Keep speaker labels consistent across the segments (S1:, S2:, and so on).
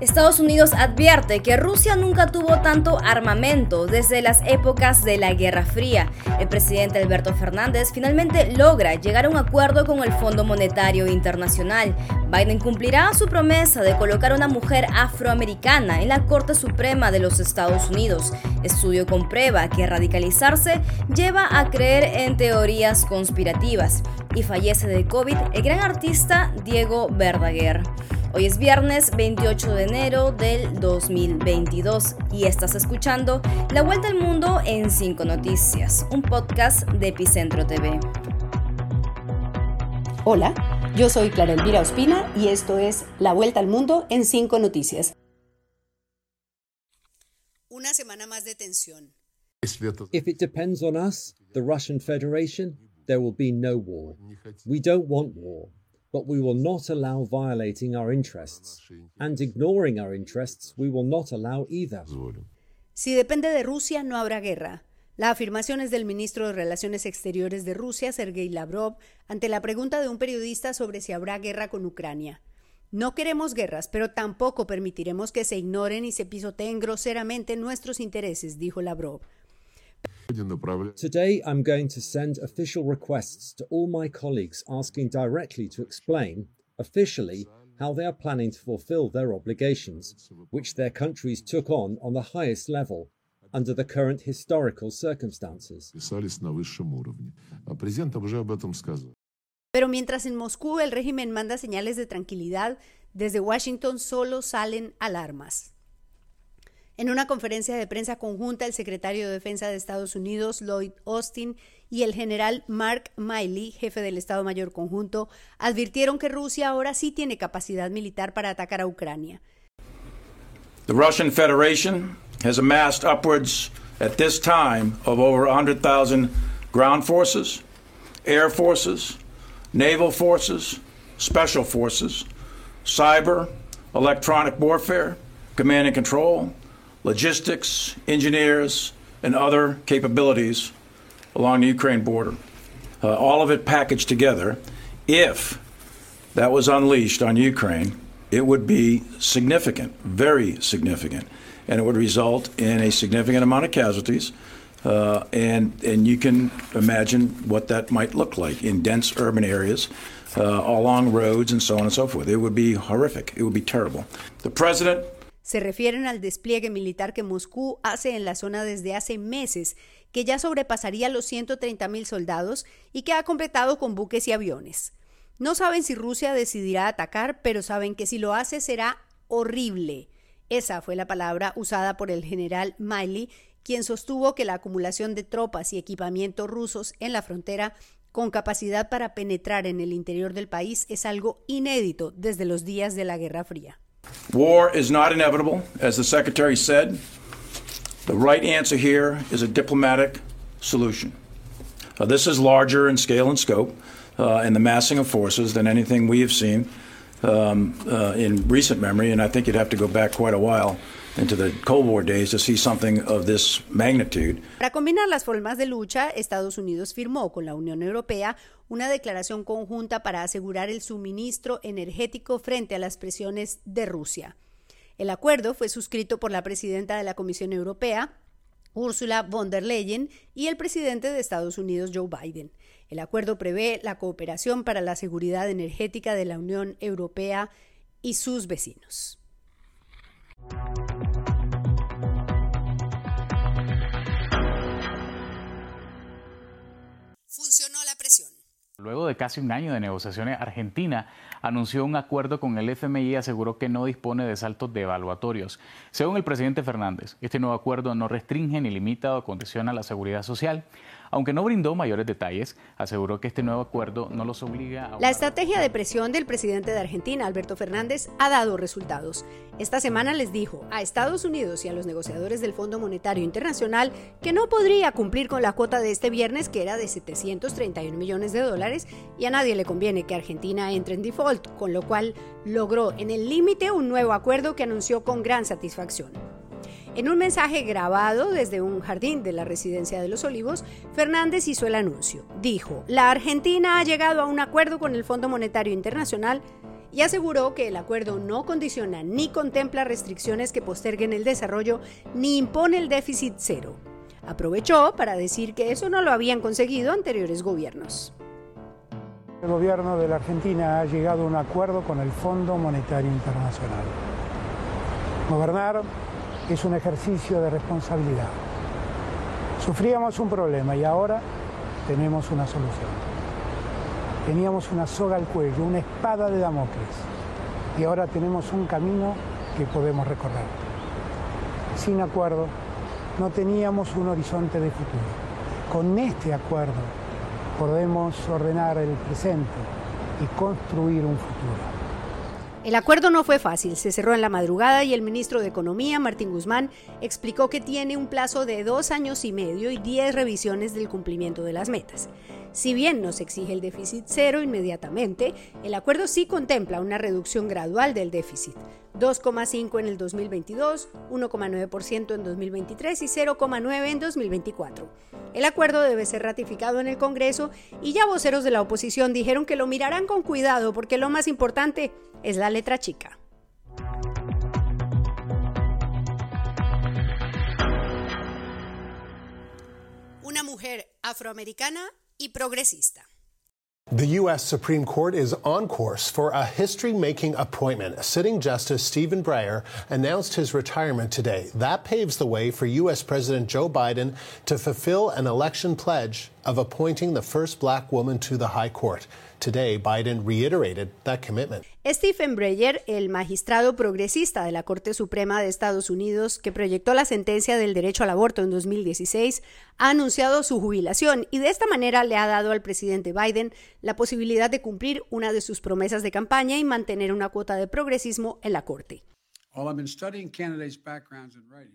S1: Estados Unidos advierte que Rusia nunca tuvo tanto armamento desde las épocas de la Guerra Fría. El presidente Alberto Fernández finalmente logra llegar a un acuerdo con el Fondo Monetario Internacional. Biden cumplirá su promesa de colocar a una mujer afroamericana en la Corte Suprema de los Estados Unidos. Estudio comprueba que radicalizarse lleva a creer en teorías conspirativas. Y fallece de COVID el gran artista Diego Verdaguer. Hoy es viernes 28 de enero del 2022 y estás escuchando La Vuelta al Mundo en 5 Noticias, un podcast de Epicentro TV.
S2: Hola, yo soy Clara Elvira Ospina y esto es La Vuelta al Mundo en 5 Noticias.
S3: Una semana más de tensión.
S4: If it depends on us, the Russian Federation, there will be no war. We don't want war. But we will not allow violating our interests. And ignoring our interests, we will not allow either.
S3: Si depende de Rusia, no habrá guerra. La afirmación es del ministro de Relaciones Exteriores de Rusia, Sergei Lavrov, ante la pregunta de un periodista sobre si habrá guerra con Ucrania. No queremos guerras, pero tampoco permitiremos que se ignoren y se pisoteen groseramente nuestros intereses, dijo Lavrov.
S4: Today, I'm going to send official requests to all my colleagues asking directly to explain, officially, how they are planning to fulfill their obligations, which their countries took on on the highest level under the current historical circumstances.
S3: Pero mientras en Moscú el régimen manda señales de tranquilidad, desde Washington solo salen alarmas. En una conferencia de prensa conjunta, el secretario de Defensa de Estados Unidos, Lloyd Austin, y el general Mark Miley, jefe del Estado Mayor Conjunto, advirtieron que Rusia ahora sí tiene capacidad militar para atacar a Ucrania.
S5: The Russian Federation has amassed upwards at this time of over 100,000 ground forces, air forces, naval forces, special forces, cyber, electronic warfare, command and control, logistics, engineers, and other capabilities along the Ukraine border. Uh, all of it packaged together. If that was unleashed on Ukraine, it would be significant, very significant, and it would result in a significant amount of casualties. Uh, and and you can imagine what that might look like in dense urban areas, uh, along roads, and so on and so forth. It would be horrific. It would be terrible. The president
S3: se refieren al despliegue militar que Moscú hace en la zona desde hace meses, que ya sobrepasaría los 130 mil soldados y que ha completado con buques y aviones. No saben si Rusia decidirá atacar, pero saben que si lo hace será horrible. Esa fue la palabra usada por el general Miley, quien sostuvo que la acumulación de tropas y equipamiento rusos en la frontera con capacidad para penetrar en el interior del país es algo inédito desde los días de la Guerra Fría.
S5: War is not inevitable, as the Secretary said. The right answer here is a diplomatic solution. Uh, this is larger in scale and scope uh, in the massing of forces than anything we have seen um, uh, in recent memory, and I think you'd have to go back quite a while into the Cold War days to see something of this magnitude.
S3: Para combinar las formas de lucha, Estados Unidos firmó con la Unión Europea una declaración conjunta para asegurar el suministro energético frente a las presiones de Rusia. El acuerdo fue suscrito por la presidenta de la Comisión Europea, Ursula von der Leyen, y el presidente de Estados Unidos, Joe Biden. El acuerdo prevé la cooperación para la seguridad energética de la Unión Europea y sus vecinos.
S6: Luego de casi un año de negociaciones, Argentina anunció un acuerdo con el FMI y aseguró que no dispone de saltos de evaluatorios. Según el presidente Fernández, este nuevo acuerdo no restringe ni limita o condiciona la seguridad social. Aunque no brindó mayores detalles, aseguró que este nuevo acuerdo no los obliga a...
S3: La estrategia de presión del presidente de Argentina, Alberto Fernández, ha dado resultados. Esta semana les dijo a Estados Unidos y a los negociadores del Fondo Monetario Internacional que no podría cumplir con la cuota de este viernes, que era de 731 millones de dólares, y a nadie le conviene que Argentina entre en default, con lo cual logró en el límite un nuevo acuerdo que anunció con gran satisfacción. En un mensaje grabado desde un jardín de la residencia de los Olivos, Fernández hizo el anuncio. Dijo, la Argentina ha llegado a un acuerdo con el Fondo Monetario Internacional y aseguró que el acuerdo no condiciona ni contempla restricciones que posterguen el desarrollo ni impone el déficit cero. Aprovechó para decir que eso no lo habían conseguido anteriores gobiernos.
S7: El gobierno de la Argentina ha llegado a un acuerdo con el Fondo Monetario Internacional. Gobernar es un ejercicio de responsabilidad. Sufríamos un problema y ahora tenemos una solución. Teníamos una soga al cuello, una espada de Damocles y ahora tenemos un camino que podemos recorrer. Sin acuerdo no teníamos un horizonte de futuro. Con este acuerdo podemos ordenar el presente y construir un futuro.
S3: El acuerdo no fue fácil, se cerró en la madrugada y el ministro de Economía, Martín Guzmán, explicó que tiene un plazo de dos años y medio y diez revisiones del cumplimiento de las metas. Si bien no se exige el déficit cero inmediatamente, el acuerdo sí contempla una reducción gradual del déficit, 2,5 en el 2022, 1,9% en 2023 y 0,9 en 2024. El acuerdo debe ser ratificado en el Congreso y ya voceros de la oposición dijeron que lo mirarán con cuidado porque lo más importante es la letra chica. Una mujer afroamericana y progresista.
S8: The U.S. Supreme Court is on course for a history making appointment. Sitting Justice Stephen Breyer announced his retirement today. That paves the way for U.S. President Joe Biden to fulfill an election pledge of appointing the first black woman to the High Court. Today, Biden reiterated that commitment.
S3: Stephen Breyer, el magistrado progresista de la Corte Suprema de Estados Unidos que proyectó la sentencia del derecho al aborto en 2016, ha anunciado su jubilación y de esta manera le ha dado al presidente Biden la posibilidad de cumplir una de sus promesas de campaña y mantener una cuota de progresismo en la Corte.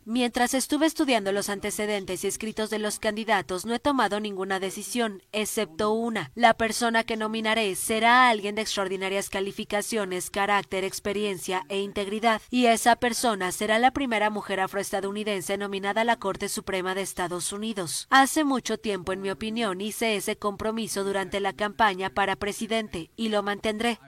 S9: Mientras estuve estudiando los antecedentes y escritos de los candidatos, no he tomado ninguna decisión, excepto una. La persona que nominaré será alguien de extraordinarias calificaciones, carácter, experiencia e integridad, y esa persona será la primera mujer afroestadounidense nominada a la Corte Suprema de Estados Unidos. Hace mucho tiempo, en mi opinión, hice ese compromiso durante la campaña para presidente y lo mantendré.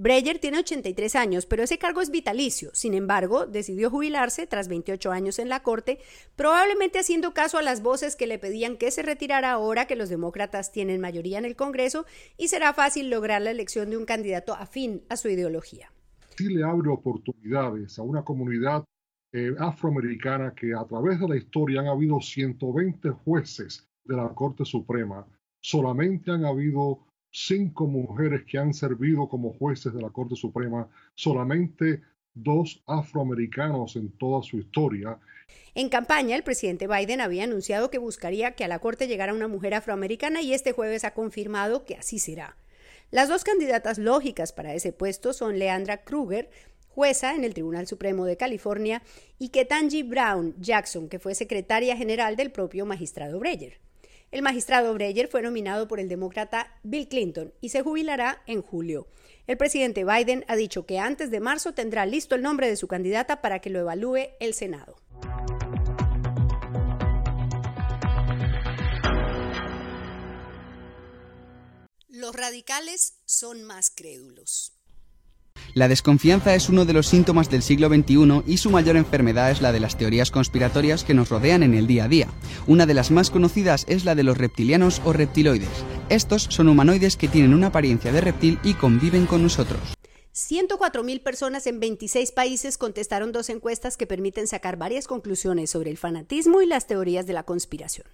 S3: Breyer tiene 83 años, pero ese cargo es vitalicio. Sin embargo, decidió jubilarse tras 28 años en la Corte, probablemente haciendo caso a las voces que le pedían que se retirara ahora que los demócratas tienen mayoría en el Congreso y será fácil lograr la elección de un candidato afín a su ideología.
S10: Sí le abre oportunidades a una comunidad eh, afroamericana que a través de la historia han habido 120 jueces de la Corte Suprema. Solamente han habido cinco mujeres que han servido como jueces de la Corte Suprema, solamente dos afroamericanos en toda su historia.
S3: En campaña, el presidente Biden había anunciado que buscaría que a la Corte llegara una mujer afroamericana y este jueves ha confirmado que así será. Las dos candidatas lógicas para ese puesto son Leandra Kruger, jueza en el Tribunal Supremo de California, y Ketanji Brown Jackson, que fue secretaria general del propio magistrado Breyer. El magistrado Breyer fue nominado por el demócrata Bill Clinton y se jubilará en julio. El presidente Biden ha dicho que antes de marzo tendrá listo el nombre de su candidata para que lo evalúe el Senado. Los radicales son más crédulos.
S11: La desconfianza es uno de los síntomas del siglo XXI y su mayor enfermedad es la de las teorías conspiratorias que nos rodean en el día a día. Una de las más conocidas es la de los reptilianos o reptiloides. Estos son humanoides que tienen una apariencia de reptil y conviven con nosotros.
S3: 104.000 personas en 26 países contestaron dos encuestas que permiten sacar varias conclusiones sobre el fanatismo y las teorías de la conspiración.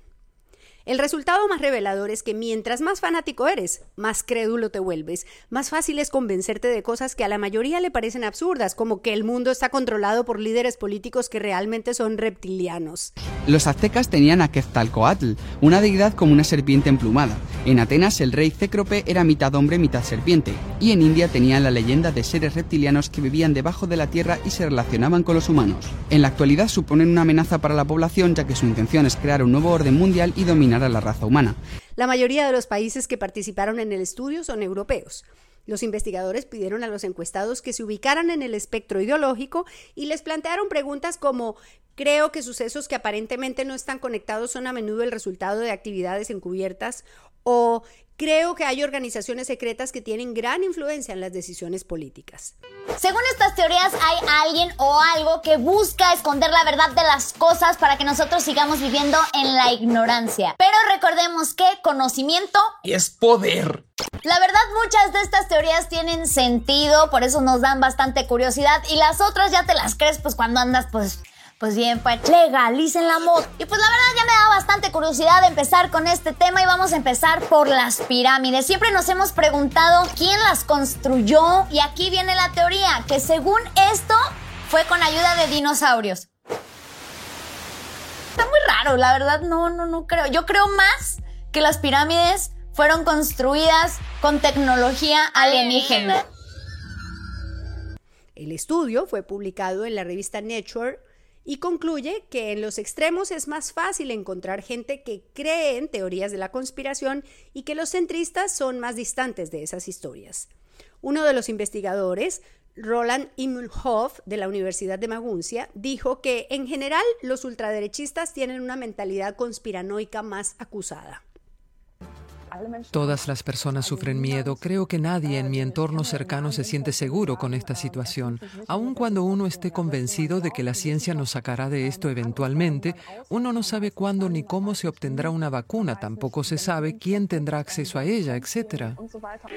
S3: El resultado más revelador es que mientras más fanático eres, más crédulo te vuelves, más fácil es convencerte de cosas que a la mayoría le parecen absurdas, como que el mundo está controlado por líderes políticos que realmente son reptilianos.
S11: Los aztecas tenían a Quetzalcoatl, una deidad como una serpiente emplumada. En Atenas el rey Cécrope era mitad hombre, mitad serpiente, y en India tenían la leyenda de seres reptilianos que vivían debajo de la tierra y se relacionaban con los humanos. En la actualidad suponen una amenaza para la población ya que su intención es crear un nuevo orden mundial y dominar a la raza humana.
S3: La mayoría de los países que participaron en el estudio son europeos. Los investigadores pidieron a los encuestados que se ubicaran en el espectro ideológico y les plantearon preguntas como Creo que sucesos que aparentemente no están conectados son a menudo el resultado de actividades encubiertas o Creo que hay organizaciones secretas que tienen gran influencia en las decisiones políticas.
S12: Según estas teorías, hay alguien o algo que busca esconder la verdad de las cosas para que nosotros sigamos viviendo en la ignorancia. Pero recordemos que conocimiento
S13: es poder.
S12: La verdad, muchas de estas teorías tienen sentido, por eso nos dan bastante curiosidad, y las otras ya te las crees pues cuando andas pues pues bien, pues legalicen la moda. Y pues la verdad ya me da bastante curiosidad de empezar con este tema y vamos a empezar por las pirámides. Siempre nos hemos preguntado quién las construyó y aquí viene la teoría, que según esto fue con ayuda de dinosaurios. Está muy raro, la verdad no, no, no creo. Yo creo más que las pirámides fueron construidas con tecnología alienígena.
S3: El estudio fue publicado en la revista Nature y concluye que en los extremos es más fácil encontrar gente que cree en teorías de la conspiración y que los centristas son más distantes de esas historias. Uno de los investigadores, Roland Immelhoff de la Universidad de Maguncia, dijo que en general los ultraderechistas tienen una mentalidad conspiranoica más acusada.
S14: Todas las personas sufren miedo. Creo que nadie en mi entorno cercano se siente seguro con esta situación. Aun cuando uno esté convencido de que la ciencia nos sacará de esto eventualmente, uno no sabe cuándo ni cómo se obtendrá una vacuna, tampoco se sabe quién tendrá acceso a ella, etc.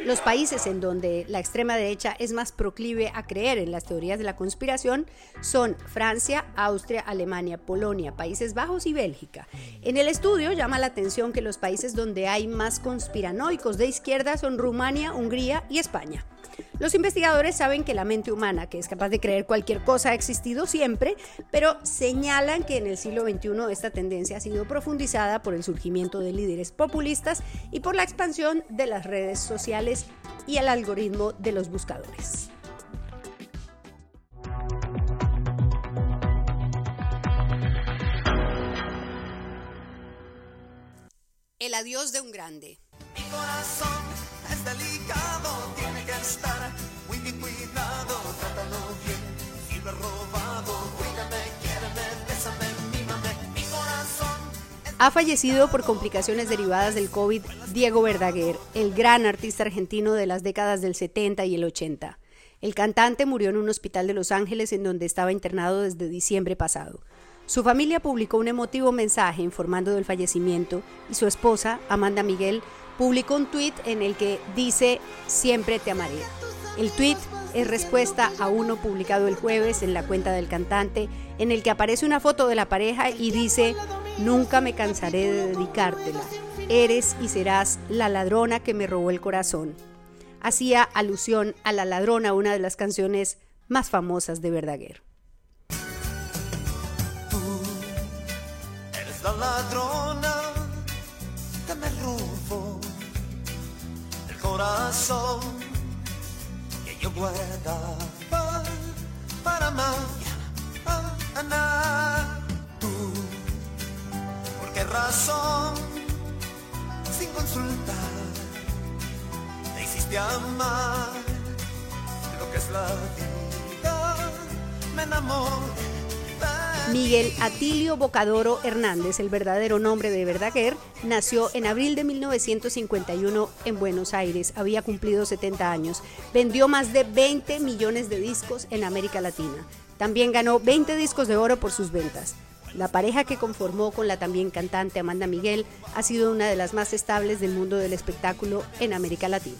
S3: Los países en donde la extrema derecha es más proclive a creer en las teorías de la conspiración son Francia, Austria, Alemania, Polonia, Países Bajos y Bélgica. En el estudio llama la atención que los países donde hay más conspiranoicos de izquierda son Rumania, Hungría y España. Los investigadores saben que la mente humana, que es capaz de creer cualquier cosa, ha existido siempre, pero señalan que en el siglo XXI esta tendencia ha sido profundizada por el surgimiento de líderes populistas y por la expansión de las redes sociales y el algoritmo de los buscadores. Adiós de un grande. Mi corazón es delicado, tiene que estar muy bien cuidado. Trátalo bien, si lo he robado, cuídame, quiéreme, bésame, mímame. Mi corazón. Ha fallecido por complicaciones derivadas del COVID Diego Verdaguer, el gran artista argentino de las décadas del 70 y el 80. El cantante murió en un hospital de Los Ángeles en donde estaba internado desde diciembre pasado. Su familia publicó un emotivo mensaje informando del fallecimiento y su esposa, Amanda Miguel, publicó un tuit en el que dice Siempre te amaré. El tuit es respuesta a uno publicado el jueves en la cuenta del cantante, en el que aparece una foto de la pareja y dice Nunca me cansaré de dedicártela. Eres y serás la ladrona que me robó el corazón. Hacía alusión a La ladrona, una de las canciones más famosas de Verdaguer.
S15: La ladrona que me robó el corazón que yo guardaba para mañana. Tú, ¿por qué razón, sin consultar, te hiciste amar lo que es la vida? Me enamoré
S3: Miguel Atilio Bocadoro Hernández, el verdadero nombre de Verdaguer, nació en abril de 1951 en Buenos Aires. Había cumplido 70 años. Vendió más de 20 millones de discos en América Latina. También ganó 20 discos de oro por sus ventas. La pareja que conformó con la también cantante Amanda Miguel ha sido una de las más estables del mundo del espectáculo en América Latina.